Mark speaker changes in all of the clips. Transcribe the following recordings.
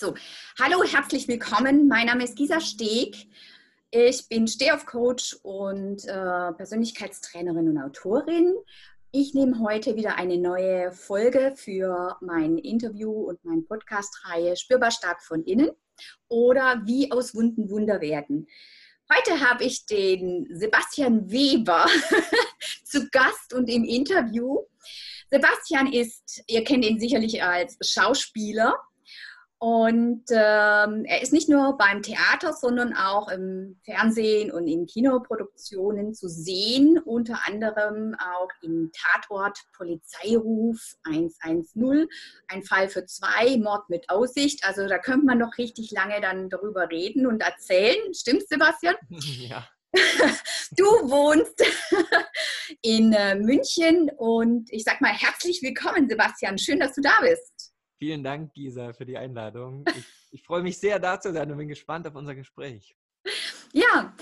Speaker 1: So, hallo, herzlich willkommen. Mein Name ist Gisa Steg. Ich bin Stehauf-Coach und äh, Persönlichkeitstrainerin und Autorin. Ich nehme heute wieder eine neue Folge für mein Interview und meine Podcast-Reihe Spürbar stark von innen oder Wie aus Wunden Wunder werden. Heute habe ich den Sebastian Weber zu Gast und im Interview. Sebastian ist, ihr kennt ihn sicherlich als Schauspieler und ähm, er ist nicht nur beim Theater, sondern auch im Fernsehen und in Kinoproduktionen zu sehen, unter anderem auch im Tatort Polizeiruf 110, ein Fall für zwei, Mord mit Aussicht. Also da könnte man noch richtig lange dann darüber reden und erzählen. Stimmt's, Sebastian?
Speaker 2: Ja.
Speaker 1: Du wohnst in äh, München und ich sag mal herzlich willkommen, Sebastian. Schön, dass du da bist.
Speaker 2: Vielen Dank, Gisa, für die Einladung. Ich, ich freue mich sehr, da zu sein und bin gespannt auf unser Gespräch.
Speaker 1: Ja,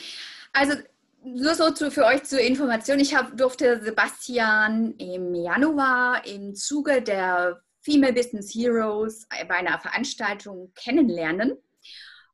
Speaker 1: also nur so zu, für euch zur Information. Ich hab, durfte Sebastian im Januar im Zuge der Female Business Heroes bei einer Veranstaltung kennenlernen.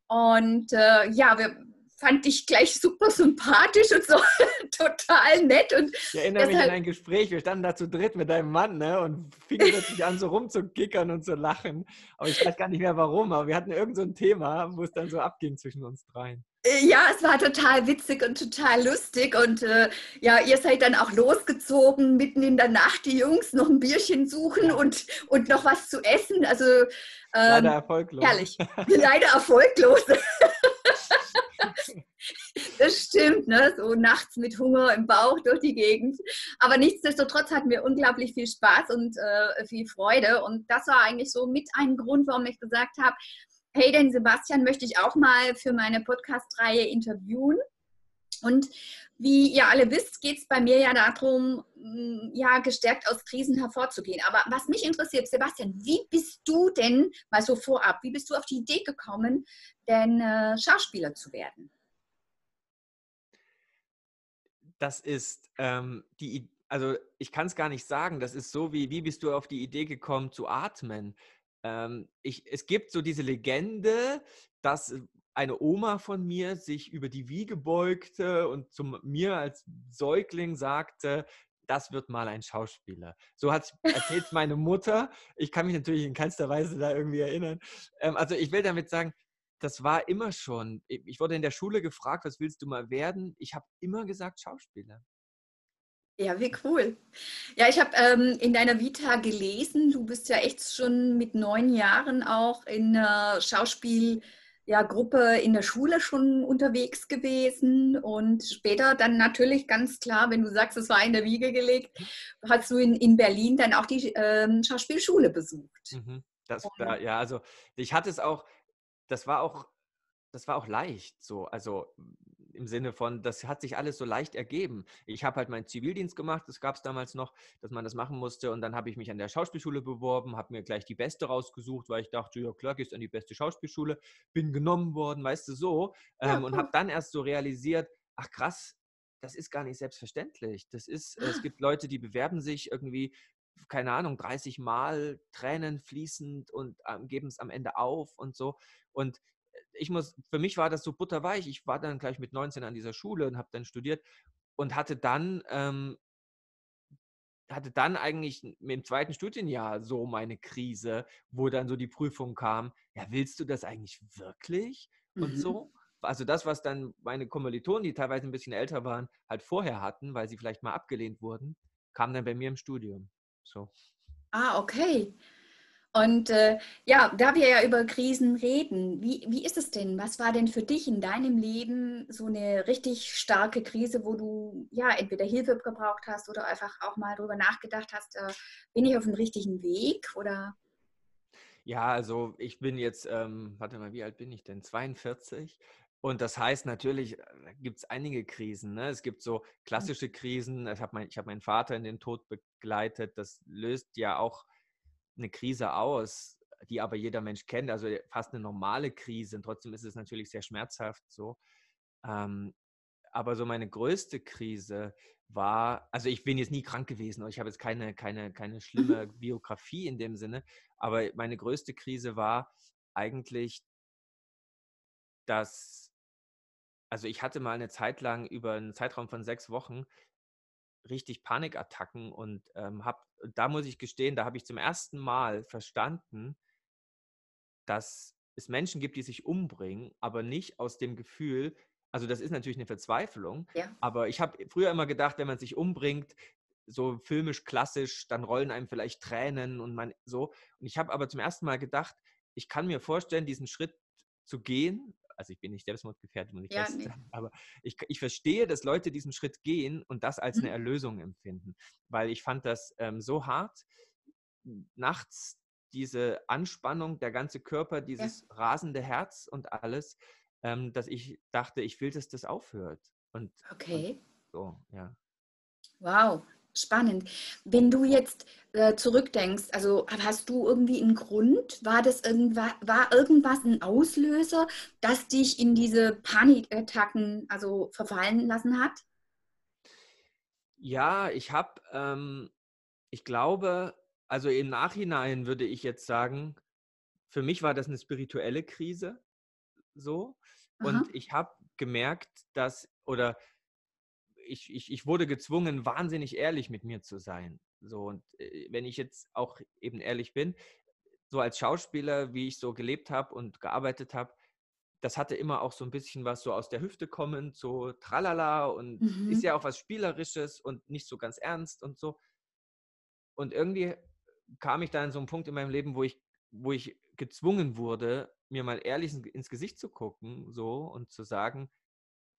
Speaker 1: Und äh, ja, wir fand ich gleich super sympathisch und so total nett. Und
Speaker 2: ich erinnere mich an ein Gespräch, wir standen da zu dritt mit deinem Mann ne, und fingen plötzlich an, so rumzukickern und zu lachen. Aber ich weiß gar nicht mehr warum, aber wir hatten irgend so ein Thema, wo es dann so abging zwischen uns dreien.
Speaker 1: Äh, ja, es war total witzig und total lustig. Und äh, ja, ihr seid dann auch losgezogen, mitten in der Nacht, die Jungs noch ein Bierchen suchen und, und noch was zu essen. Also ähm,
Speaker 2: leider erfolglos.
Speaker 1: Herrlich. Leider erfolglos. Das stimmt, ne? so nachts mit Hunger im Bauch durch die Gegend. Aber nichtsdestotrotz hatten wir unglaublich viel Spaß und äh, viel Freude. Und das war eigentlich so mit ein Grund, warum ich gesagt habe, hey, den Sebastian möchte ich auch mal für meine Podcast-Reihe interviewen. Und wie ihr alle wisst, geht es bei mir ja darum, mm, ja, gestärkt aus Krisen hervorzugehen. Aber was mich interessiert, Sebastian, wie bist du denn, mal so vorab, wie bist du auf die Idee gekommen, denn äh, Schauspieler zu werden?
Speaker 2: Das ist ähm, die, also ich kann es gar nicht sagen, das ist so wie, wie bist du auf die Idee gekommen zu atmen? Ähm, ich, es gibt so diese Legende, dass eine Oma von mir sich über die Wiege beugte und zu mir als Säugling sagte, das wird mal ein Schauspieler. So hat erzählt meine Mutter. Ich kann mich natürlich in keinster Weise da irgendwie erinnern. Ähm, also ich will damit sagen, das war immer schon. Ich wurde in der Schule gefragt, was willst du mal werden? Ich habe immer gesagt Schauspieler.
Speaker 1: Ja, wie cool. Ja, ich habe ähm, in deiner Vita gelesen, du bist ja echt schon mit neun Jahren auch in einer Schauspiel- ja, Gruppe in der Schule schon unterwegs gewesen und später dann natürlich ganz klar, wenn du sagst, es war in der Wiege gelegt, hast du in, in Berlin dann auch die ähm, Schauspielschule besucht.
Speaker 2: Mhm. Das, ja, also ich hatte es auch, das war auch, das war auch leicht so. Also im Sinne von, das hat sich alles so leicht ergeben. Ich habe halt meinen Zivildienst gemacht, das gab es damals noch, dass man das machen musste. Und dann habe ich mich an der Schauspielschule beworben, habe mir gleich die beste rausgesucht, weil ich dachte, ja klar, gehst an die beste Schauspielschule, bin genommen worden, weißt du so. Ja, ähm, und habe dann erst so realisiert, ach krass, das ist gar nicht selbstverständlich. Das ist, es ah. gibt Leute, die bewerben sich irgendwie keine Ahnung, 30 Mal Tränen fließend und ähm, geben es am Ende auf und so. Und ich muss, für mich war das so butterweich. Ich war dann gleich mit 19 an dieser Schule und habe dann studiert und hatte dann, ähm, hatte dann eigentlich im zweiten Studienjahr so meine Krise, wo dann so die Prüfung kam, ja, willst du das eigentlich wirklich? Und mhm. so. Also das, was dann meine Kommilitonen, die teilweise ein bisschen älter waren, halt vorher hatten, weil sie vielleicht mal abgelehnt wurden, kam dann bei mir im Studium. So.
Speaker 1: Ah, okay. Und äh, ja, da wir ja über Krisen reden, wie, wie ist es denn? Was war denn für dich in deinem Leben so eine richtig starke Krise, wo du ja entweder Hilfe gebraucht hast oder einfach auch mal darüber nachgedacht hast, äh, bin ich auf dem richtigen Weg oder?
Speaker 2: Ja, also ich bin jetzt, ähm, warte mal, wie alt bin ich denn? 42. Und das heißt natürlich, äh, gibt es einige Krisen. Ne? Es gibt so hm. klassische Krisen. Ich habe mein, hab meinen Vater in den Tod begleitet. Das löst ja auch eine Krise aus, die aber jeder Mensch kennt, also fast eine normale Krise. Und trotzdem ist es natürlich sehr schmerzhaft so. Ähm, aber so meine größte Krise war, also ich bin jetzt nie krank gewesen, ich habe jetzt keine, keine, keine schlimme Biografie in dem Sinne, aber meine größte Krise war, eigentlich, dass, also ich hatte mal eine Zeit lang über einen Zeitraum von sechs Wochen richtig Panikattacken und ähm, habe, da muss ich gestehen, da habe ich zum ersten Mal verstanden, dass es Menschen gibt, die sich umbringen, aber nicht aus dem Gefühl, also das ist natürlich eine Verzweiflung, ja. aber ich habe früher immer gedacht, wenn man sich umbringt, so filmisch klassisch, dann rollen einem vielleicht Tränen und man so. Und ich habe aber zum ersten Mal gedacht, ich kann mir vorstellen, diesen Schritt zu gehen. Also ich bin nicht selbstmordgefährdet, muss ich ja, nee. aber ich, ich verstehe, dass Leute diesen Schritt gehen und das als mhm. eine Erlösung empfinden, weil ich fand das ähm, so hart, nachts diese Anspannung, der ganze Körper, dieses ja. rasende Herz und alles, ähm, dass ich dachte, ich will, dass das aufhört. Und,
Speaker 1: okay.
Speaker 2: Und so, ja.
Speaker 1: Wow, spannend. Wenn du jetzt äh, zurückdenkst, also hast du irgendwie einen Grund? War das irgendwas, war irgendwas ein Auslöser, das dich in diese Panikattacken also verfallen lassen hat?
Speaker 2: Ja, ich habe, ähm, ich glaube, also im Nachhinein würde ich jetzt sagen, für mich war das eine spirituelle Krise so. Und Aha. ich habe gemerkt, dass, oder ich, ich, ich wurde gezwungen, wahnsinnig ehrlich mit mir zu sein. So, und äh, wenn ich jetzt auch eben ehrlich bin, so als Schauspieler, wie ich so gelebt habe und gearbeitet habe, das hatte immer auch so ein bisschen was so aus der Hüfte kommend, so tralala und mhm. ist ja auch was Spielerisches und nicht so ganz ernst und so. Und irgendwie kam ich da an so einen Punkt in meinem Leben, wo ich, wo ich gezwungen wurde, mir mal ehrlich ins Gesicht zu gucken, so und zu sagen,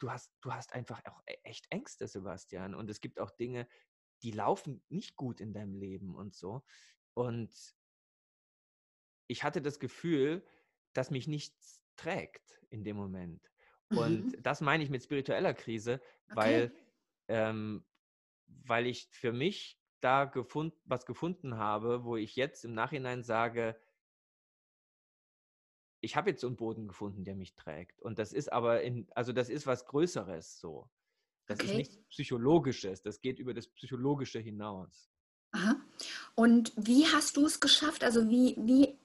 Speaker 2: du hast, du hast einfach auch e-, echt Ängste, Sebastian. Und es gibt auch Dinge, die laufen nicht gut in deinem Leben und so. Und ich hatte das Gefühl, dass mich nichts trägt in dem Moment. Und mhm. das meine ich mit spiritueller Krise, okay. weil, ähm, weil ich für mich da gefund, was gefunden habe, wo ich jetzt im Nachhinein sage, ich habe jetzt so einen Boden gefunden, der mich trägt. Und das ist aber in, also das ist was Größeres so. Das okay. ist nichts Psychologisches, das geht über das Psychologische hinaus.
Speaker 1: Aha. Und wie hast du es geschafft? Also wie, wie,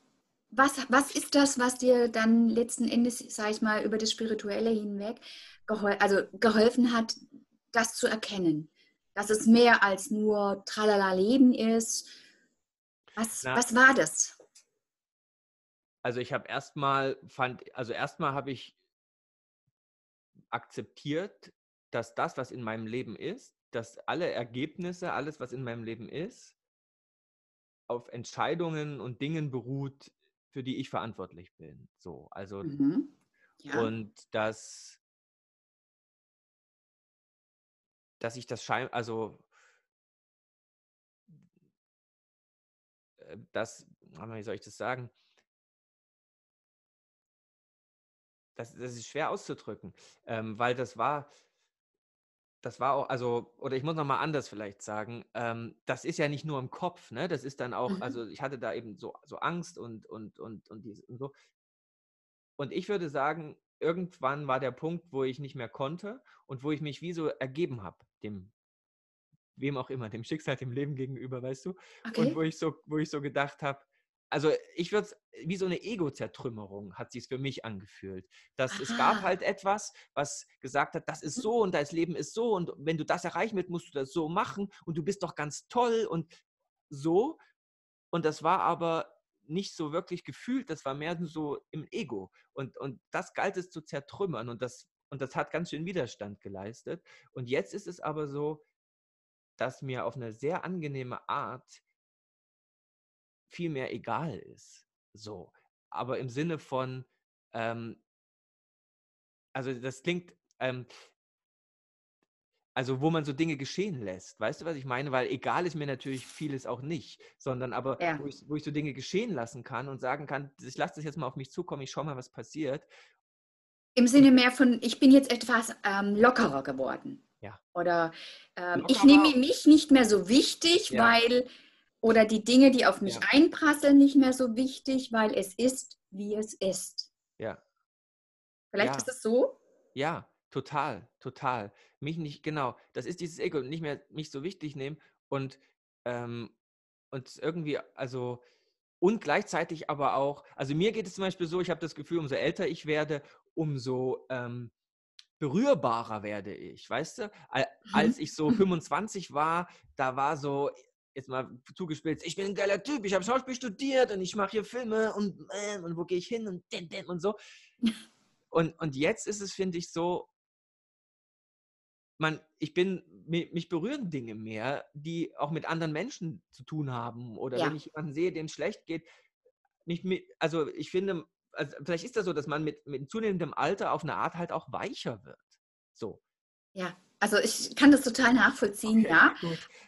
Speaker 1: was, was ist das, was dir dann letzten Endes, sage ich mal, über das Spirituelle hinweg gehol also geholfen hat, das zu erkennen? dass es mehr als nur Tralala Leben ist. Was, was war das?
Speaker 2: Also ich habe erstmal fand, also erstmal habe ich akzeptiert, dass das, was in meinem Leben ist, dass alle Ergebnisse, alles, was in meinem Leben ist, auf Entscheidungen und Dingen beruht, für die ich verantwortlich bin. So, also mhm. ja. und dass dass ich das schein, also äh, das, wie soll ich das sagen? Das, das ist schwer auszudrücken, ähm, weil das war, das war auch, also, oder ich muss nochmal anders vielleicht sagen, ähm, das ist ja nicht nur im Kopf, ne? Das ist dann auch, mhm. also ich hatte da eben so, so Angst und, und, und, und, dies, und so. Und ich würde sagen, irgendwann war der Punkt, wo ich nicht mehr konnte und wo ich mich wie so ergeben habe, dem, wem auch immer, dem Schicksal, dem Leben gegenüber, weißt du? Okay. Und wo ich so, wo ich so gedacht habe, also ich würde es, wie so eine Ego-Zertrümmerung hat sich für mich angefühlt. Dass es gab halt etwas, was gesagt hat, das ist hm. so und das Leben ist so und wenn du das erreichen willst, musst du das so machen und du bist doch ganz toll und so. Und das war aber nicht so wirklich gefühlt, das war mehr so im Ego. Und, und das galt es zu zertrümmern und das, und das hat ganz schön Widerstand geleistet. Und jetzt ist es aber so, dass mir auf eine sehr angenehme Art viel mehr egal ist. So. Aber im Sinne von, ähm, also das klingt, ähm, also wo man so Dinge geschehen lässt. Weißt du, was ich meine? Weil egal ist mir natürlich vieles auch nicht, sondern aber ja. wo, ich, wo, ich, so Dinge geschehen lassen kann und sagen kann, ich lasse das jetzt mal auf mich zukommen, ich schaue mal, was passiert.
Speaker 1: Im Sinne mehr von, ich bin jetzt etwas ähm, lockerer geworden.
Speaker 2: Ja.
Speaker 1: Oder ähm, ich nehme mich nicht mehr so wichtig, ja. weil, oder die Dinge, die auf mich ja. einprasseln, nicht mehr so wichtig, weil es ist, wie es ist.
Speaker 2: Ja.
Speaker 1: Vielleicht ist es so?
Speaker 2: Ja, Total, total. Mich nicht, genau. Das ist dieses Ego, nicht mehr mich so wichtig nehmen und, ähm, und irgendwie, also und gleichzeitig aber auch, also mir geht es zum Beispiel so, ich habe das Gefühl, umso älter ich werde, umso ähm, berührbarer werde ich, weißt du? Mhm. Als ich so 25 war, da war so, jetzt mal zugespitzt, ich bin ein geiler Typ, ich habe Schauspiel studiert und ich mache hier Filme und, äh, und wo gehe ich hin und, und so. Und, und jetzt ist es, finde ich, so, man, ich bin, mich berühren Dinge mehr, die auch mit anderen Menschen zu tun haben. Oder ja. wenn ich jemanden sehe, dem es schlecht geht, nicht mit, also ich finde, also vielleicht ist das so, dass man mit, mit zunehmendem Alter auf eine Art halt auch weicher wird. So.
Speaker 1: Ja, also ich kann das total nachvollziehen, okay, ja.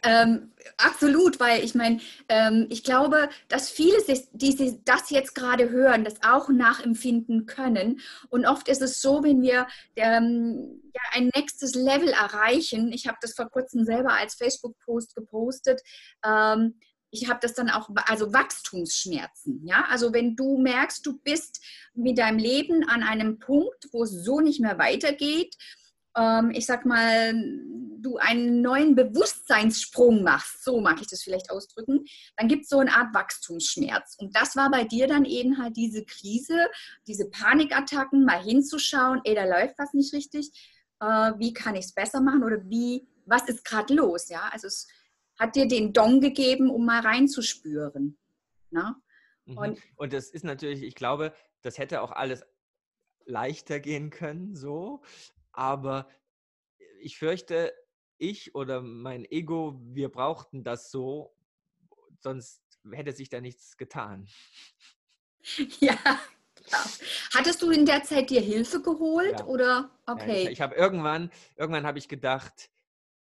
Speaker 1: Ähm, absolut, weil ich meine, ähm, ich glaube, dass viele, die das jetzt gerade hören, das auch nachempfinden können. Und oft ist es so, wenn wir ähm, ja, ein nächstes Level erreichen, ich habe das vor kurzem selber als Facebook-Post gepostet, ähm, ich habe das dann auch, also Wachstumsschmerzen, ja. Also wenn du merkst, du bist mit deinem Leben an einem Punkt, wo es so nicht mehr weitergeht, ähm, ich sag mal, du einen neuen Bewusstseinssprung machst, so mag ich das vielleicht ausdrücken, dann gibt es so eine Art Wachstumsschmerz. Und das war bei dir dann eben halt diese Krise, diese Panikattacken, mal hinzuschauen, ey, da läuft was nicht richtig, äh, wie kann ich es besser machen oder wie, was ist gerade los, ja? Also es hat dir den Dong gegeben, um mal reinzuspüren.
Speaker 2: Ne? Und, und das ist natürlich, ich glaube, das hätte auch alles leichter gehen können, so. Aber ich fürchte, ich oder mein Ego, wir brauchten das so, sonst hätte sich da nichts getan.
Speaker 1: Ja. Hattest du in der Zeit dir Hilfe geholt ja. oder okay?
Speaker 2: Ja, ich, ich habe irgendwann, irgendwann habe ich gedacht,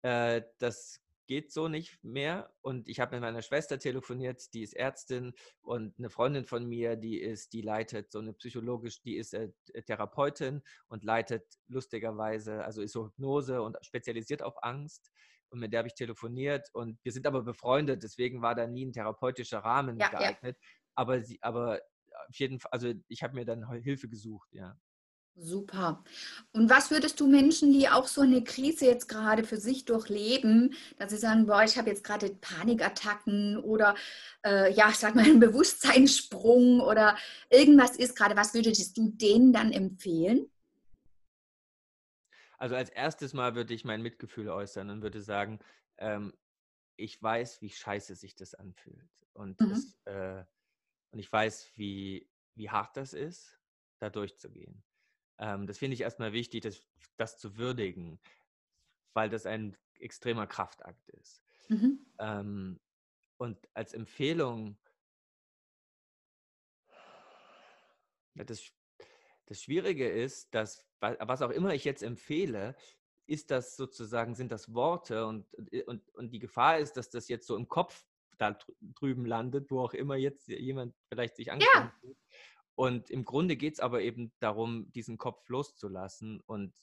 Speaker 2: äh, das geht so nicht mehr. Und ich habe mit meiner Schwester telefoniert, die ist Ärztin und eine Freundin von mir, die ist, die leitet so eine psychologisch, die ist äh, Therapeutin und leitet lustigerweise, also ist so Hypnose und spezialisiert auf Angst. Und mit der habe ich telefoniert und wir sind aber befreundet, deswegen war da nie ein therapeutischer Rahmen ja, geeignet. Ja. Aber sie, aber auf jeden Fall, also ich habe mir dann Hilfe gesucht, ja.
Speaker 1: Super. Und was würdest du Menschen, die auch so eine Krise jetzt gerade für sich durchleben, dass sie sagen, boah, ich habe jetzt gerade Panikattacken oder äh, ja, ich sag mal einen Bewusstseinssprung oder irgendwas ist gerade, was würdest du denen dann empfehlen?
Speaker 2: Also als erstes Mal würde ich mein Mitgefühl äußern und würde sagen, ähm, ich weiß, wie scheiße sich das anfühlt. Und, mhm. es, äh, und ich weiß, wie, wie hart das ist, da durchzugehen. Ähm, das finde ich erstmal wichtig, das, das zu würdigen, weil das ein extremer Kraftakt ist. Mhm. Ähm, und als Empfehlung, das, das Schwierige ist, dass, was auch immer ich jetzt empfehle, ist das sozusagen, sind das Worte und, äh, und, und die Gefahr ist, dass das jetzt so im Kopf da drüben landet, wo auch immer jetzt jemand vielleicht sich angesprochen ja. Und im Grunde geht es aber eben darum, diesen Kopf loszulassen und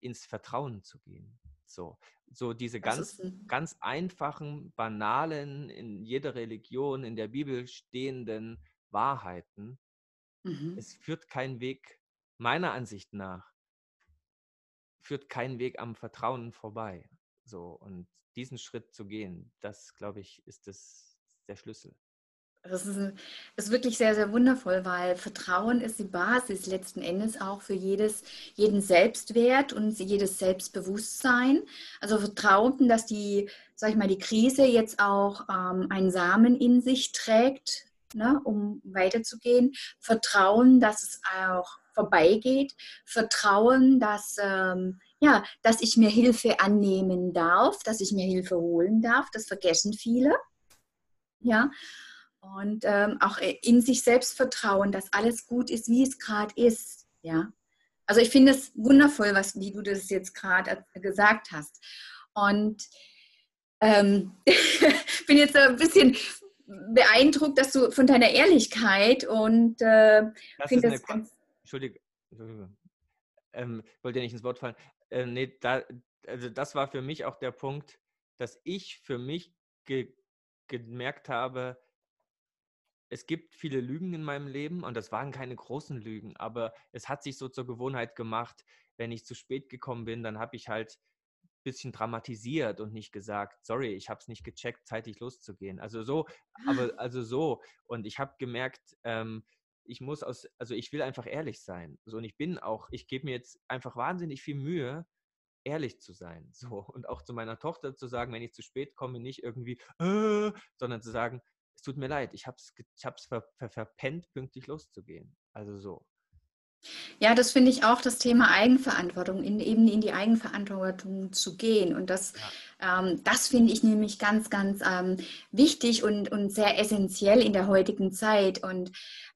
Speaker 2: ins Vertrauen zu gehen. So, so diese ganz, ganz einfachen, banalen, in jeder Religion, in der Bibel stehenden Wahrheiten. Mhm. Es führt kein Weg, meiner Ansicht nach, führt kein Weg am Vertrauen vorbei. So, und diesen Schritt zu gehen, das, glaube ich, ist das, der Schlüssel.
Speaker 1: Das ist, ist, wirklich sehr, sehr wundervoll, weil Vertrauen ist die Basis letzten Endes auch für jedes, jeden Selbstwert und jedes Selbstbewusstsein. Also Vertrauen, dass die, sag ich mal, die Krise jetzt auch ähm, einen Samen in sich trägt, ne, um weiterzugehen. Vertrauen, dass es auch vorbeigeht. Vertrauen, dass, ähm, ja, dass ich mir Hilfe annehmen darf, dass ich mir Hilfe holen darf. Das vergessen viele. Ja, und ähm, auch in sich selbst vertrauen, dass alles gut ist, wie es gerade ist. Ja, also ich finde es wundervoll, was, wie du das jetzt gerade gesagt hast. Und ähm, bin jetzt ein bisschen beeindruckt, dass du von deiner Ehrlichkeit und äh, finde das
Speaker 2: ganz. Entschuldige, Entschuldige. Ähm, wollte dir nicht ins Wort fallen. Äh, nee, da, also das war für mich auch der Punkt, dass ich für mich ge gemerkt habe, es gibt viele Lügen in meinem Leben und das waren keine großen Lügen, aber es hat sich so zur Gewohnheit gemacht, wenn ich zu spät gekommen bin, dann habe ich halt bisschen dramatisiert und nicht gesagt, sorry, ich habe es nicht gecheckt, zeitig loszugehen. Also so, aber also so. Und ich habe gemerkt, ähm, ich muss aus, also ich will einfach ehrlich sein. So, und ich bin auch, ich gebe mir jetzt einfach wahnsinnig viel Mühe, ehrlich zu sein. So, und auch zu meiner Tochter zu sagen, wenn ich zu spät komme, nicht irgendwie, äh, sondern zu sagen, tut mir leid, ich habe es ver, ver, verpennt, pünktlich loszugehen. Also so.
Speaker 1: Ja, das finde ich auch das Thema Eigenverantwortung, in, eben in die Eigenverantwortung zu gehen. Und das, ja. ähm, das finde ich nämlich ganz, ganz ähm, wichtig und, und sehr essentiell in der heutigen Zeit. Und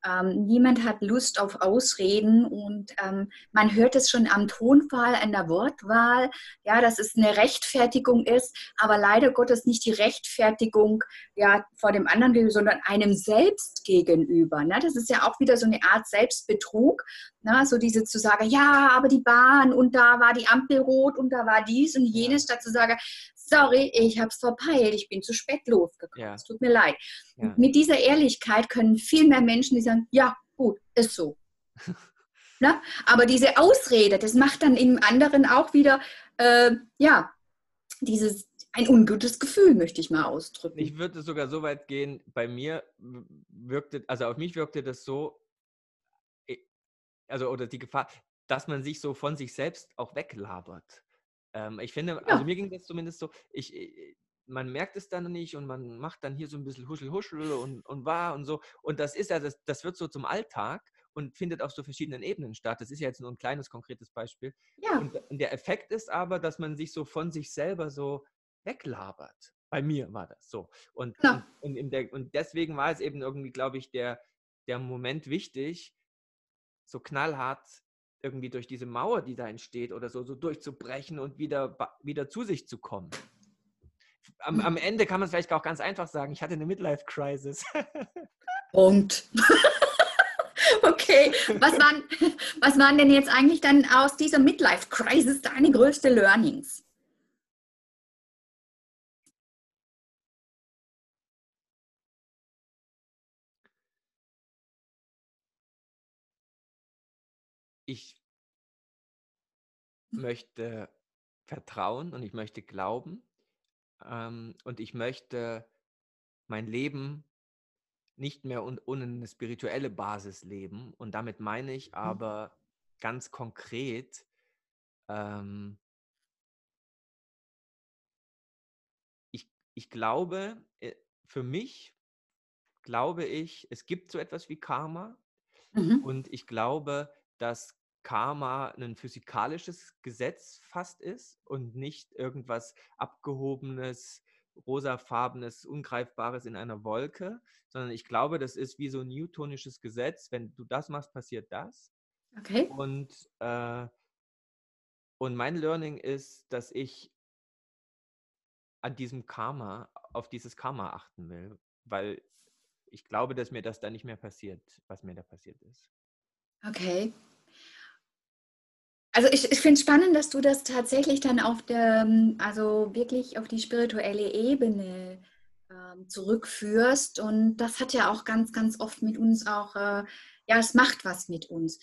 Speaker 1: ähm, niemand hat Lust auf Ausreden und ähm, man hört es schon am Tonfall, an der Wortwahl, ja, dass es eine Rechtfertigung ist, aber leider Gottes nicht die Rechtfertigung ja, vor dem anderen sondern einem selbst gegenüber. Ne? Das ist ja auch wieder so eine Art Selbstbetrug, ne? so diese zu sagen, ja, aber die Bahn und da war die Ampel rot und da war dies und jenes, statt zu sagen, sorry, ich habe es verpeilt, ich bin zu spät losgekommen, ja. es tut mir leid. Ja. Mit dieser Ehrlichkeit können viel mehr Menschen, die sagen, ja, gut, ist so. Na? Ne? Aber diese Ausrede, das macht dann im anderen auch wieder, äh, ja, dieses, ein ungutes Gefühl, möchte ich mal ausdrücken.
Speaker 2: Ich würde sogar so weit gehen, bei mir wirkte, also auf mich wirkte das so, also oder die Gefahr, dass man sich so von sich selbst auch weglabert. Ähm, ich finde, ja. also mir ging das zumindest so, ich, äh, man merkt es dann nicht und man macht dann hier so ein bisschen Huschel, Huschel und, und war und so. Und das ist ja, das, das wird so zum Alltag und findet auf so verschiedenen Ebenen statt. Das ist ja jetzt nur ein kleines, konkretes Beispiel. Ja. Und, und der Effekt ist aber, dass man sich so von sich selber so weglabert. Bei mir war das so. Und, ja. und, und, der, und deswegen war es eben irgendwie, glaube ich, der, der Moment wichtig, so knallhart irgendwie durch diese Mauer, die da entsteht oder so, so durchzubrechen und wieder, wieder zu sich zu kommen. Am, am Ende kann man es vielleicht auch ganz einfach sagen, ich hatte eine Midlife-Crisis.
Speaker 1: Punkt. okay, was waren, was waren denn jetzt eigentlich dann aus dieser Midlife-Crisis deine größte Learnings?
Speaker 2: Ich möchte vertrauen und ich möchte glauben ähm, und ich möchte mein Leben nicht mehr ohne eine spirituelle Basis leben. Und damit meine ich mhm. aber ganz konkret, ähm, ich, ich glaube, äh, für mich glaube ich, es gibt so etwas wie Karma. Mhm. Und ich glaube, dass Karma ein physikalisches Gesetz fast ist und nicht irgendwas abgehobenes, rosafarbenes, ungreifbares in einer Wolke, sondern ich glaube, das ist wie so ein newtonisches Gesetz. Wenn du das machst, passiert das. Okay. Und, äh, und mein Learning ist, dass ich an diesem Karma, auf dieses Karma achten will, weil ich glaube, dass mir das da nicht mehr passiert, was mir da passiert ist.
Speaker 1: Okay. Also ich, ich finde es spannend, dass du das tatsächlich dann auf der, also wirklich auf die spirituelle Ebene ähm, zurückführst. Und das hat ja auch ganz, ganz oft mit uns auch, äh, ja, es macht was mit uns.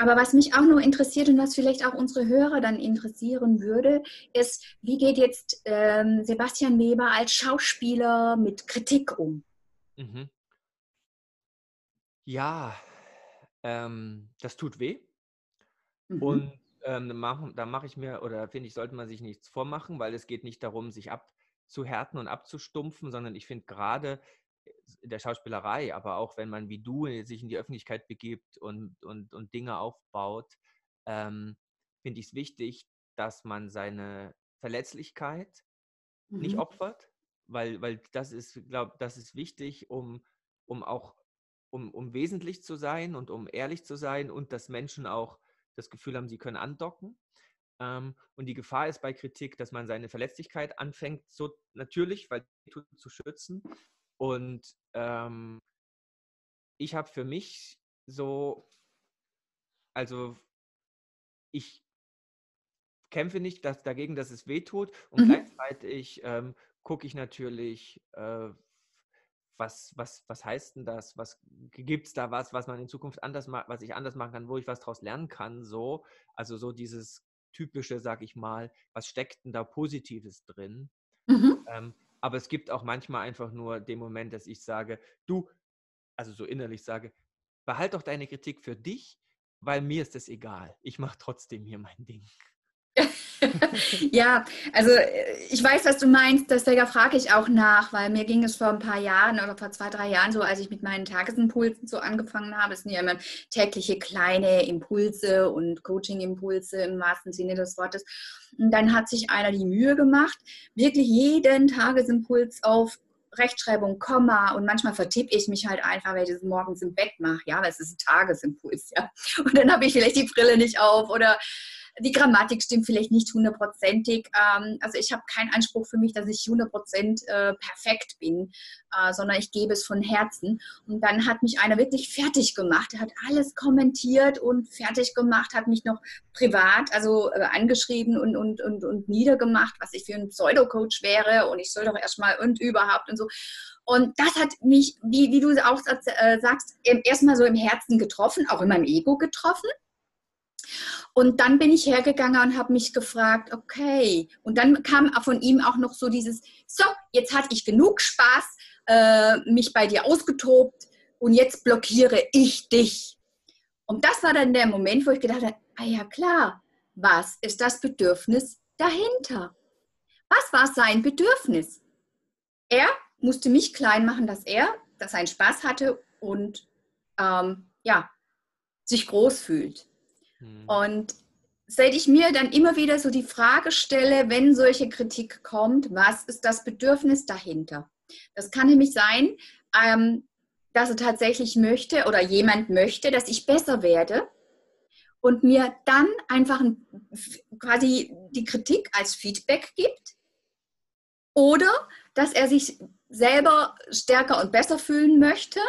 Speaker 1: Aber was mich auch noch interessiert und was vielleicht auch unsere Hörer dann interessieren würde, ist, wie geht jetzt ähm, Sebastian Weber als Schauspieler mit Kritik um? Mhm.
Speaker 2: Ja, ähm, das tut weh. Mhm. Und ähm, da mache ich mir, oder finde ich, sollte man sich nichts vormachen, weil es geht nicht darum, sich abzuhärten und abzustumpfen, sondern ich finde gerade in der Schauspielerei, aber auch wenn man wie du sich in die Öffentlichkeit begibt und, und, und Dinge aufbaut, ähm, finde ich es wichtig, dass man seine Verletzlichkeit mhm. nicht opfert, weil, weil das ist, glaube das ist wichtig, um, um auch um, um wesentlich zu sein und um ehrlich zu sein und dass Menschen auch das Gefühl haben, sie können andocken. Ähm, und die Gefahr ist bei Kritik, dass man seine Verletzlichkeit anfängt, so natürlich, weil zu schützen. Und ähm, ich habe für mich so, also ich kämpfe nicht dass, dagegen, dass es weh tut und mhm. gleichzeitig ähm, gucke ich natürlich, äh, was, was, was heißt denn das? Was gibt es da was, was man in Zukunft anders macht, was ich anders machen kann, wo ich was daraus lernen kann? So, also so dieses typische, sag ich mal, was steckt denn da Positives drin? Mhm. Ähm, aber es gibt auch manchmal einfach nur den Moment, dass ich sage, du, also so innerlich sage, behalt doch deine Kritik für dich, weil mir ist das egal. Ich mache trotzdem hier mein Ding.
Speaker 1: ja, also äh, ich weiß, was du meinst, deswegen frage ich auch nach, weil mir ging es vor ein paar Jahren oder vor zwei, drei Jahren so, als ich mit meinen Tagesimpulsen so angefangen habe. Es sind ja immer tägliche kleine Impulse und Coaching-Impulse im wahrsten Sinne des Wortes. Und dann hat sich einer die Mühe gemacht, wirklich jeden Tagesimpuls auf Rechtschreibung, Komma und manchmal vertippe ich mich halt einfach, weil ich das morgens im Bett mache, ja, weil es ist ein Tagesimpuls, ja. Und dann habe ich vielleicht die Brille nicht auf oder die Grammatik stimmt vielleicht nicht hundertprozentig. Ähm, also ich habe keinen Anspruch für mich, dass ich hundertprozent äh, perfekt bin, äh, sondern ich gebe es von Herzen. Und dann hat mich einer wirklich fertig gemacht. Er hat alles kommentiert und fertig gemacht, hat mich noch privat, also äh, angeschrieben und, und, und, und niedergemacht, was ich für ein Pseudo-Coach wäre und ich soll doch erstmal und überhaupt und so. Und das hat mich, wie, wie du auch äh, sagst, erstmal so im Herzen getroffen, auch in meinem Ego getroffen. Und dann bin ich hergegangen und habe mich gefragt, okay. Und dann kam von ihm auch noch so dieses, so, jetzt hatte ich genug Spaß, äh, mich bei dir ausgetobt und jetzt blockiere ich dich. Und das war dann der Moment, wo ich gedacht habe, ah ja klar, was ist das Bedürfnis dahinter? Was war sein Bedürfnis? Er musste mich klein machen, dass er, dass er einen Spaß hatte und ähm, ja, sich groß fühlt. Mhm. Und seit ich mir dann immer wieder so die Frage stelle, wenn solche Kritik kommt, was ist das Bedürfnis dahinter? Das kann nämlich sein, ähm, dass er tatsächlich möchte oder jemand möchte, dass ich besser werde und mir dann einfach quasi die Kritik als Feedback gibt oder dass er sich selber stärker und besser fühlen möchte.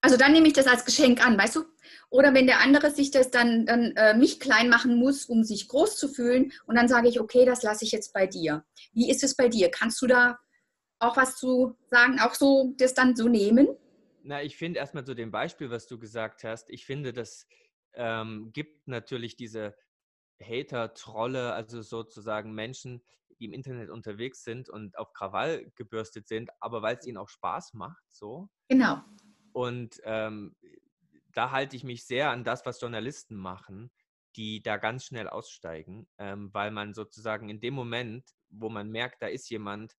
Speaker 1: Also dann nehme ich das als Geschenk an, weißt du? Oder wenn der andere sich das dann, dann äh, mich klein machen muss, um sich groß zu fühlen, und dann sage ich, okay, das lasse ich jetzt bei dir. Wie ist es bei dir? Kannst du da auch was zu sagen, auch so das dann so nehmen?
Speaker 2: Na, ich finde erstmal zu dem Beispiel, was du gesagt hast, ich finde, das ähm, gibt natürlich diese Hater, Trolle, also sozusagen Menschen, die im Internet unterwegs sind und auf Krawall gebürstet sind, aber weil es ihnen auch Spaß macht, so.
Speaker 1: Genau.
Speaker 2: Und ähm, da halte ich mich sehr an das, was Journalisten machen, die da ganz schnell aussteigen, ähm, weil man sozusagen in dem Moment, wo man merkt, da ist jemand,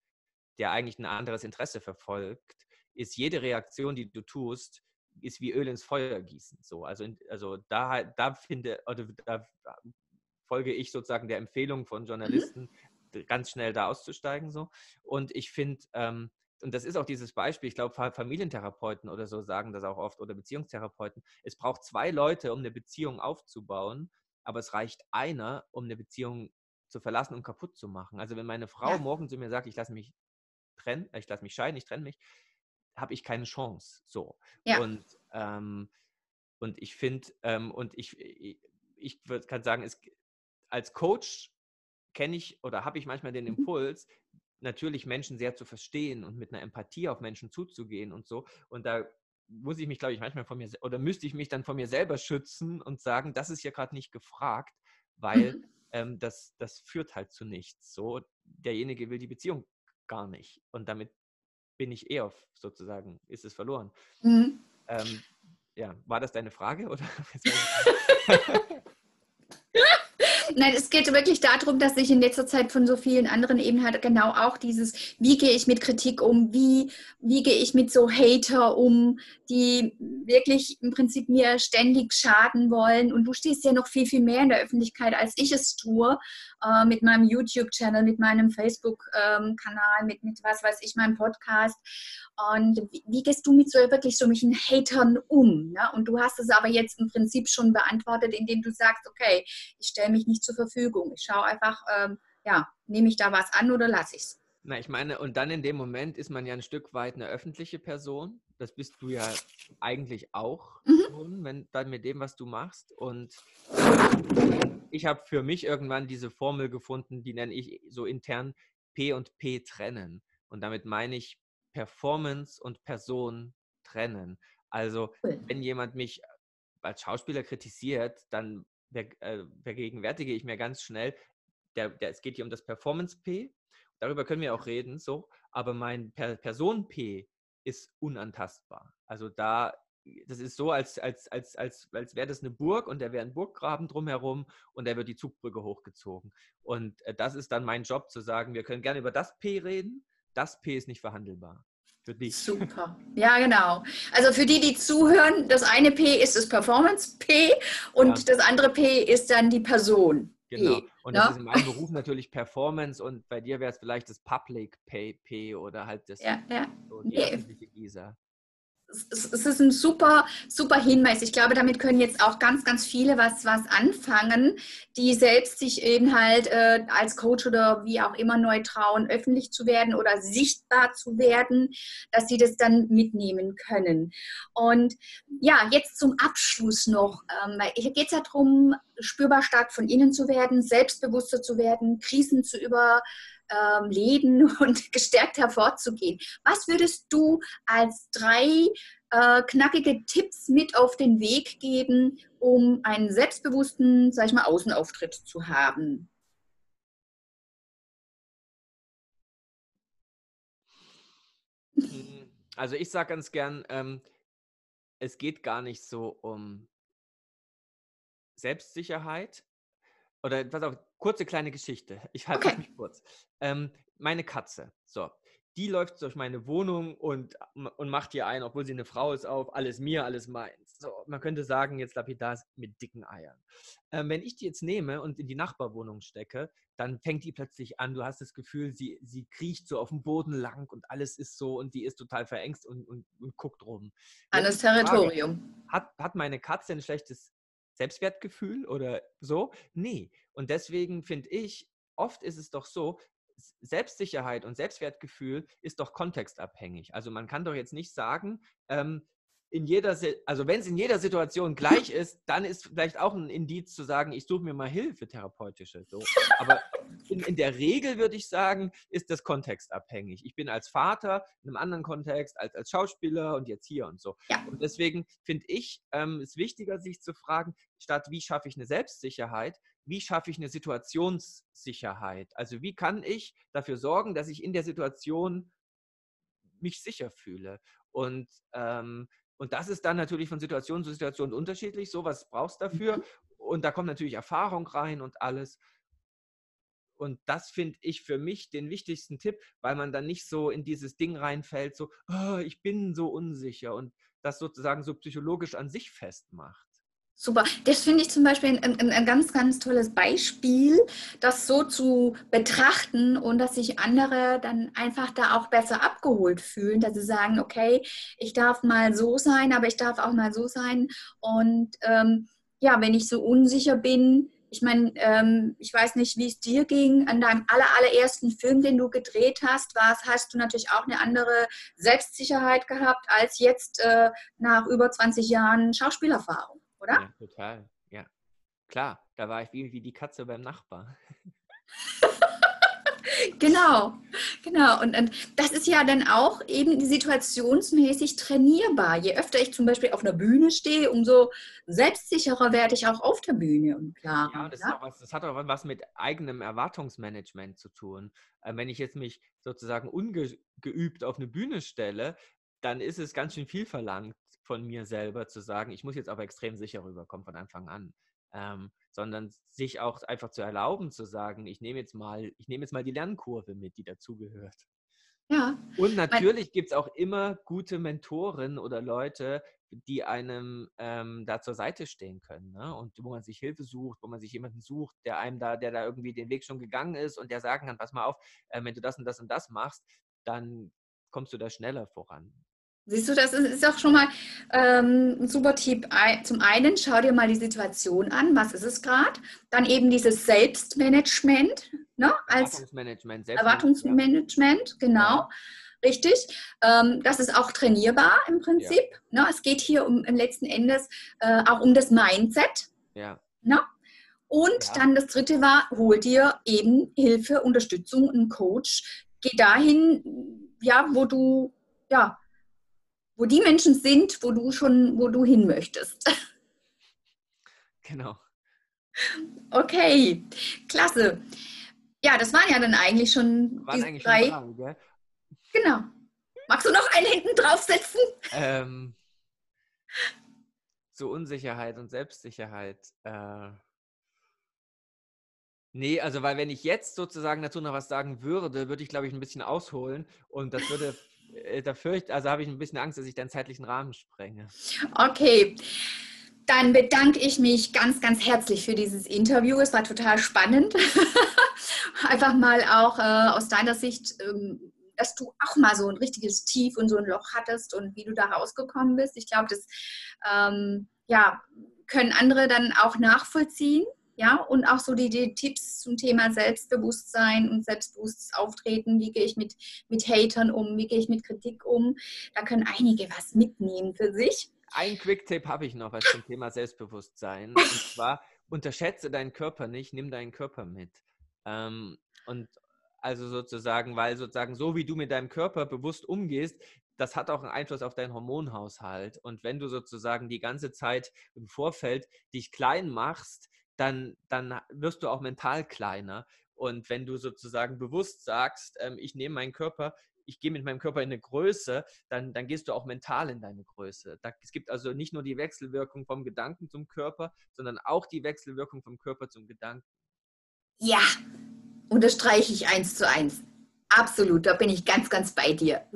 Speaker 2: der eigentlich ein anderes Interesse verfolgt, ist jede Reaktion, die du tust, ist wie Öl ins Feuer gießen. So, also, also da, da finde, oder da folge ich sozusagen der Empfehlung von mhm. Journalisten, mhm. ganz schnell da auszusteigen. So. Und ich finde, ähm, und das ist auch dieses Beispiel, ich glaube, Familientherapeuten oder so sagen das auch oft oder Beziehungstherapeuten. Es braucht zwei Leute, um eine Beziehung aufzubauen, aber es reicht einer, um eine Beziehung zu verlassen und kaputt zu machen. Also wenn meine Frau ja. morgen zu mir sagt, ich lasse mich trennen, äh, ich lasse mich scheiden, ich trenne mich, habe ich keine Chance. So. Ja. Und, ähm, und ich finde, ähm, und ich, ich, ich kann sagen, es, als Coach kenne ich oder habe ich manchmal den mhm. Impuls, natürlich Menschen sehr zu verstehen und mit einer Empathie auf Menschen zuzugehen und so. Und da muss ich mich, glaube ich, manchmal von mir oder müsste ich mich dann von mir selber schützen und sagen, das ist ja gerade nicht gefragt, weil mhm. ähm, das, das führt halt zu nichts. So, derjenige will die Beziehung gar nicht. Und damit bin ich eher auf, sozusagen, ist es verloren. Mhm. Ähm, ja, war das deine Frage? Oder?
Speaker 1: Nein, es geht wirklich darum, dass ich in letzter Zeit von so vielen anderen Ebenen halt genau auch dieses, wie gehe ich mit Kritik um, wie, wie gehe ich mit so Hater um, die wirklich im Prinzip mir ständig schaden wollen. Und du stehst ja noch viel, viel mehr in der Öffentlichkeit, als ich es tue, äh, mit meinem YouTube-Channel, mit meinem Facebook-Kanal, mit, mit was weiß ich, meinem Podcast. Und wie, wie, gehst du mit so wirklich so mit den Hatern um? Ne? Und du hast es aber jetzt im Prinzip schon beantwortet, indem du sagst, okay, ich stelle mich nicht zur Verfügung. Ich schaue einfach, ähm, ja, nehme ich da was an oder lasse ich es?
Speaker 2: Na, ich meine, und dann in dem Moment ist man ja ein Stück weit eine öffentliche Person. Das bist du ja eigentlich auch mhm. wenn dann mit dem, was du machst. Und ich habe für mich irgendwann diese Formel gefunden, die nenne ich so intern P und P trennen. Und damit meine ich Performance und Person trennen. Also, wenn jemand mich als Schauspieler kritisiert, dann äh, vergegenwärtige ich mir ganz schnell, der, der, es geht hier um das Performance P. Darüber können wir auch reden, so. Aber mein per Person P ist unantastbar. Also da, das ist so, als, als, als, als, als wäre das eine Burg und da wäre ein Burggraben drumherum und da wird die Zugbrücke hochgezogen. Und äh, das ist dann mein Job zu sagen, wir können gerne über das P reden. Das P ist nicht verhandelbar.
Speaker 1: Für dich. Super. Ja, genau. Also für die, die zuhören, das eine P ist das Performance P und ja. das andere P ist dann die Person.
Speaker 2: Genau. Und das ja? ist in meinem Beruf natürlich Performance und bei dir wäre es vielleicht das Public Pay P oder halt das
Speaker 1: ja, ja.
Speaker 2: So die nee. öffentliche Gießer
Speaker 1: es ist ein super, super Hinweis. Ich glaube, damit können jetzt auch ganz, ganz viele was, was anfangen, die selbst sich eben halt äh, als Coach oder wie auch immer neu trauen, öffentlich zu werden oder sichtbar zu werden, dass sie das dann mitnehmen können. Und ja, jetzt zum Abschluss noch. Ähm, hier geht es ja darum, spürbar stark von innen zu werden, selbstbewusster zu werden, Krisen zu über ähm, leben und gestärkt hervorzugehen. Was würdest du als drei äh, knackige Tipps mit auf den Weg geben, um einen selbstbewussten, sag ich mal, Außenauftritt zu haben?
Speaker 2: Hm, also ich sage ganz gern, ähm, es geht gar nicht so um Selbstsicherheit, oder pass auf, kurze kleine Geschichte. Ich halte okay. mich kurz. Ähm, meine Katze, so, die läuft durch meine Wohnung und, und macht hier ein, obwohl sie eine Frau ist, auf, alles mir, alles meins. So, man könnte sagen, jetzt lapidar mit dicken Eiern. Ähm, wenn ich die jetzt nehme und in die Nachbarwohnung stecke, dann fängt die plötzlich an, du hast das Gefühl, sie, sie kriecht so auf dem Boden lang und alles ist so und die ist total verängst und, und, und guckt rum.
Speaker 1: Alles Territorium.
Speaker 2: Frage, hat, hat meine Katze ein schlechtes Selbstwertgefühl oder so. Nee. Und deswegen finde ich, oft ist es doch so, Selbstsicherheit und Selbstwertgefühl ist doch kontextabhängig. Also man kann doch jetzt nicht sagen, ähm, in jeder, also wenn es in jeder Situation gleich ist, dann ist vielleicht auch ein Indiz zu sagen, ich suche mir mal Hilfe therapeutische. So. Aber in, in, der Regel würde ich sagen, ist das kontextabhängig. Ich bin als Vater in einem anderen Kontext als als Schauspieler und jetzt hier und so. Ja. Und deswegen finde ich ähm, es wichtiger, sich zu fragen, statt wie schaffe ich eine Selbstsicherheit, wie schaffe ich eine Situationssicherheit? Also wie kann ich dafür sorgen, dass ich in der Situation mich sicher fühle? Und ähm, und das ist dann natürlich von Situation zu Situation unterschiedlich. So was brauchst du dafür. Mhm. Und da kommt natürlich Erfahrung rein und alles. Und das finde ich für mich den wichtigsten Tipp, weil man dann nicht so in dieses Ding reinfällt, so, oh, ich bin so unsicher und das sozusagen so psychologisch an sich festmacht.
Speaker 1: Super. Das finde ich zum Beispiel ein, ein, ein, ganz, ganz tolles Beispiel, das so zu betrachten und dass sich andere dann einfach da auch besser abgeholt fühlen, dass sie sagen, okay, ich darf mal so sein, aber ich darf auch mal so sein. Und ähm, ja, wenn ich so unsicher bin, ich meine, ähm, ich weiß nicht, wie es dir ging. An deinem aller, allerersten Film, den du gedreht hast, warst, hast du natürlich auch eine andere Selbstsicherheit gehabt als jetzt äh, nach über 20 Jahren Schauspielerfahrung oder?
Speaker 2: Ja, total. Ja. Klar, da war ich wie, wie die Katze beim Nachbar.
Speaker 1: genau, genau. Und, und, das ist ja dann auch eben situationsmäßig trainierbar. Je öfter ich zum Beispiel auf einer Bühne stehe, umso selbstsicherer werde ich auch auf der Bühne und klar.
Speaker 2: Ja, das, ja? Was, das, hat auch was mit eigenem Erwartungsmanagement zu tun. Äh, wenn ich jetzt mich sozusagen ungeübt auf eine Bühne stelle, dann ist es ganz schön viel verlangt von mir selber zu sagen, ich muss jetzt aber extrem sicher rüberkommen von Anfang an. Ähm, sondern sich auch einfach zu erlauben zu sagen, ich nehme jetzt mal, ich nehme jetzt mal die Lernkurve mit, die dazugehört. Ja. Und natürlich gibt es auch immer gute Mentoren oder Leute, die einem ähm, da zur Seite stehen können. Ne? Und wo man sich Hilfe sucht, wo man sich jemanden sucht, der einem da, der da irgendwie den Weg schon gegangen ist und der sagen kann, pass mal auf, äh, wenn du das und das und das machst, dann kommst du da schneller voran.
Speaker 1: Siehst du, das ist auch schon mal ähm, ein super Tipp. Zum einen, schau dir mal die Situation an, was ist es gerade? Dann eben dieses Selbstmanagement, ne? Als Erwartungsmanagement. Erwartungsmanagement, genau. Ja. Richtig. Ähm, das ist auch trainierbar im Prinzip. Ja. Ne? Es geht hier um im letzten Endes äh, auch um das Mindset. Ja. Ne? Und ja. dann das dritte war, hol dir eben Hilfe, Unterstützung, einen Coach. Geh dahin, ja, wo du, ja, wo die Menschen sind, wo du schon, wo du hin möchtest.
Speaker 2: Genau.
Speaker 1: Okay, klasse. Ja, das waren ja dann eigentlich schon
Speaker 2: waren eigentlich drei. Schon Fragen,
Speaker 1: gell? Genau. Magst du noch einen hinten draufsetzen?
Speaker 2: Ähm, so Unsicherheit und Selbstsicherheit. Äh, nee, also weil wenn ich jetzt sozusagen dazu noch was sagen würde, würde ich, glaube ich, ein bisschen ausholen und das würde, da fürcht, also habe ich ein bisschen Angst, dass ich den zeitlichen Rahmen sprenge.
Speaker 1: Okay. Dann bedanke ich mich ganz, ganz herzlich für dieses Interview. Es war total spannend. Einfach mal auch äh, aus deiner Sicht ähm, dass du auch mal so ein richtiges Tief und so ein Loch hattest und wie du da rausgekommen bist. Ich glaube, das ähm, ja, können andere dann auch nachvollziehen. Ja, und auch so die, die, Tipps zum Thema Selbstbewusstsein und selbstbewusstes Auftreten. Wie gehe ich mit, mit Hatern um? Wie gehe ich mit Kritik um? Da können einige was mitnehmen für sich.
Speaker 2: Ein Quick-Tipp habe ich noch was zum Thema Selbstbewusstsein. Und zwar, unterschätze deinen Körper nicht, nimm deinen Körper mit. Ähm, und also sozusagen, weil sozusagen so wie du mit deinem Körper bewusst umgehst, das hat auch einen Einfluss auf deinen Hormonhaushalt. Und wenn du sozusagen die ganze Zeit im Vorfeld dich klein machst, dann, dann wirst du auch mental kleiner. Und wenn du sozusagen bewusst sagst, ähm, ich nehme meinen Körper, ich gehe mit meinem Körper in eine Größe, dann, dann gehst du auch mental in deine Größe. Da, es gibt also nicht nur die Wechselwirkung vom Gedanken zum Körper, sondern auch die Wechselwirkung vom Körper zum Gedanken.
Speaker 1: Ja, unterstreiche ich eins zu eins. Absolut, da bin ich ganz, ganz bei dir.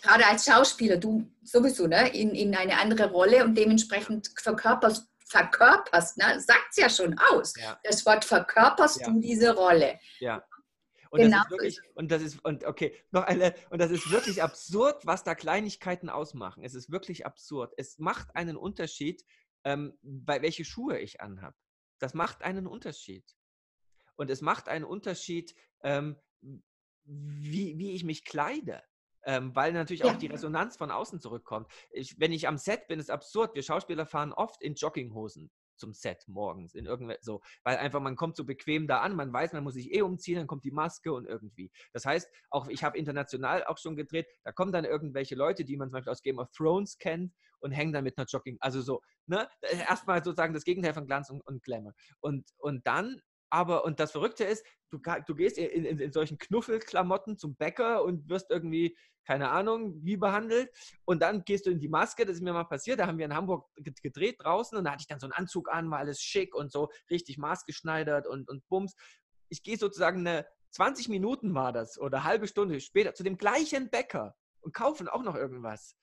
Speaker 1: Gerade als Schauspieler, du sowieso, ne, in, in eine andere Rolle und dementsprechend verkörperst, verkörperst, ne, sagt es ja schon aus. Ja. Das Wort verkörperst ja. du diese Rolle.
Speaker 2: Ja. Und genau. das ist wirklich, und das ist, und okay, noch eine, und das ist wirklich absurd, was da Kleinigkeiten ausmachen. Es ist wirklich absurd. Es macht einen Unterschied, ähm, bei welche Schuhe ich anhabe. Das macht einen Unterschied. Und es macht einen Unterschied, ähm, wie, wie ich mich kleide. Ähm, weil natürlich ja. auch die Resonanz von außen zurückkommt. Ich, wenn ich am Set bin, ist absurd. Wir Schauspieler fahren oft in Jogginghosen zum Set morgens in irgendwelche so, weil einfach man kommt so bequem da an, man weiß, man muss sich eh umziehen, dann kommt die Maske und irgendwie. Das heißt, auch ich habe international auch schon gedreht, da kommen dann irgendwelche Leute, die man zum Beispiel aus Game of Thrones kennt und hängen dann mit einer Jogging, also so, ne, erstmal sozusagen das Gegenteil von Glanz und, und Glamour. Und, und dann aber, und das Verrückte ist, du, du gehst in, in, in, solchen Knuffelklamotten zum Bäcker und wirst irgendwie, keine Ahnung, wie behandelt. Und dann gehst du in die Maske, das ist mir mal passiert, da haben wir in Hamburg gedreht draußen und da hatte ich dann so einen Anzug an, war alles schick und so richtig maßgeschneidert und, und Bums. Ich gehe sozusagen eine 20 Minuten war das oder eine halbe Stunde später zu dem gleichen Bäcker und kaufen auch noch irgendwas.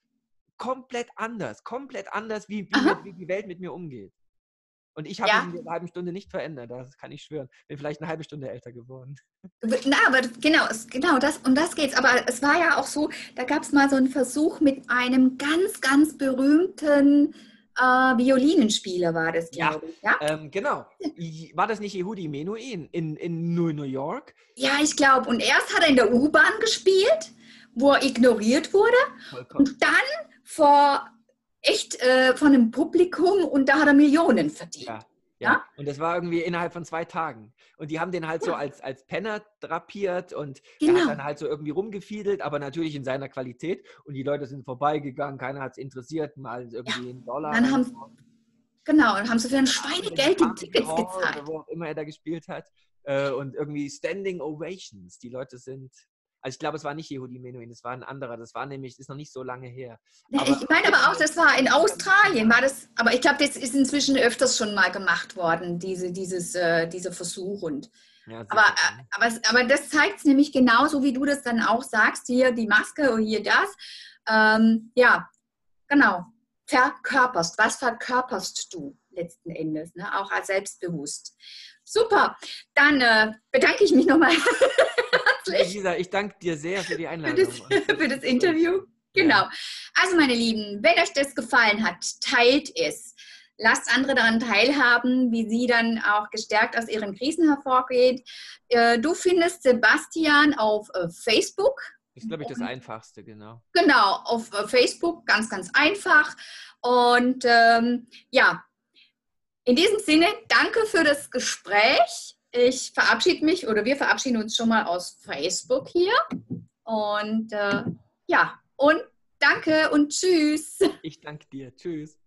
Speaker 2: Komplett anders, komplett anders, wie, wie, wie die Welt mit mir umgeht. Und ich habe ja. mich in einer halben Stunde nicht verändert, das kann ich schwören. Bin vielleicht eine halbe Stunde älter geworden.
Speaker 1: Na, aber genau, genau das, um das geht's. Aber es war ja auch so, da gab es mal so einen Versuch mit einem ganz, ganz berühmten äh, Violinenspieler, war das,
Speaker 2: glaube ich. Ja, ähm, genau. War das nicht Yehudi Menuhin in, in New York?
Speaker 1: Ja, ich glaube. Und erst hat er in der U-Bahn gespielt, wo er ignoriert wurde. Vollkommen. Und dann vor echt äh, von einem Publikum und da hat er Millionen verdient.
Speaker 2: Ja. Ja. ja. Und das war irgendwie innerhalb von zwei Tagen. Und die haben den halt ja. so als, als Penner drapiert und genau. er hat dann halt so irgendwie rumgefiedelt, aber natürlich in seiner Qualität. Und die Leute sind vorbeigegangen, keiner hat es interessiert, mal irgendwie ja. einen Dollar.
Speaker 1: Dann haben, genau, und haben sie für ein Schweinegeld die Tickets gezahlt.
Speaker 2: Wo auch immer er da gespielt hat. Äh, und irgendwie Standing Ovations. Die Leute sind also ich glaube, es war nicht Yehudi Menuhin, es war ein anderer. Das war nämlich, ist noch nicht so lange her.
Speaker 1: Aber ich meine aber auch, das war in Australien, war das, aber ich glaube, das ist inzwischen öfters schon mal gemacht worden, diese, dieses, äh, dieser Versuch. Und, ja, aber, äh, aber, aber das zeigt es nämlich genauso, wie du das dann auch sagst, hier die Maske und hier das. Ähm, ja, genau. Verkörperst. Was verkörperst du letzten Endes, ne? auch als selbstbewusst. Super, dann äh, bedanke ich mich nochmal
Speaker 2: herzlich. Lisa, ich danke dir sehr für die Einladung.
Speaker 1: Für das, für das Interview. Genau. Also meine Lieben, wenn euch das gefallen hat, teilt es. Lasst andere daran teilhaben, wie sie dann auch gestärkt aus ihren Krisen hervorgeht. Äh, du findest Sebastian auf äh, Facebook.
Speaker 2: Das ist, glaube ich, das Einfachste, genau.
Speaker 1: Genau, auf äh, Facebook, ganz, ganz einfach. Und ähm, ja, in diesem Sinne, danke für das Gespräch. Ich verabschiede mich oder wir verabschieden uns schon mal aus Facebook hier. Und äh, ja, und danke und tschüss.
Speaker 2: Ich danke dir. Tschüss.